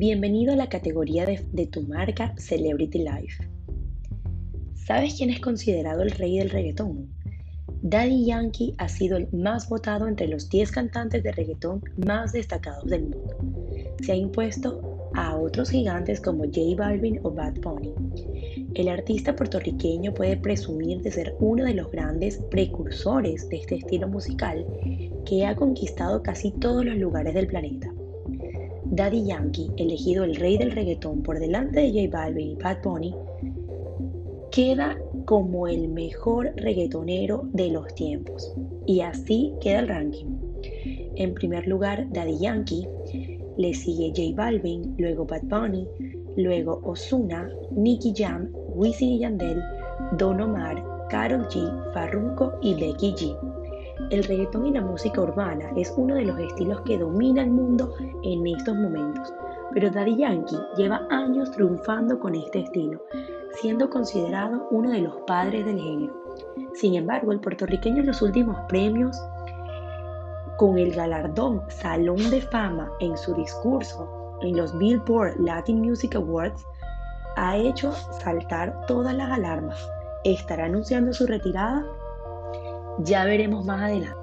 Bienvenido a la categoría de, tu marca Celebrity Life. ¿Sabes quién es considerado el rey del reggaetón? Daddy Yankee ha sido el más votado entre los 10 cantantes de reggaetón más destacados del mundo. Se ha impuesto a otros gigantes como J Balvin o Bad Bunny. El artista puertorriqueño puede presumir de ser uno de los grandes precursores de este estilo musical que ha conquistado casi todos los lugares del planeta. Daddy Yankee, elegido el rey del reggaetón por delante de J Balvin y Bad Bunny, queda como el mejor reggaetonero de los tiempos. Y así queda el ranking. En primer lugar, Daddy Yankee, le sigue J Balvin, luego Bad Bunny, luego Ozuna, Nicky Jam, Wisin y Yandel, Don Omar, Karol G, Farruko y Becky G. El reggaetón y la música urbana es uno de los estilos que domina el mundo en estos momentos, pero Daddy Yankee lleva años triunfando con este estilo, siendo considerado uno de los padres del género. Sin embargo, el puertorriqueño en los últimos premios, con el galardón Salón de Fama en su discurso en los Billboard Latin Music Awards, ha hecho saltar todas las alarmas. ¿Estará anunciando su retirada? Ya veremos más adelante.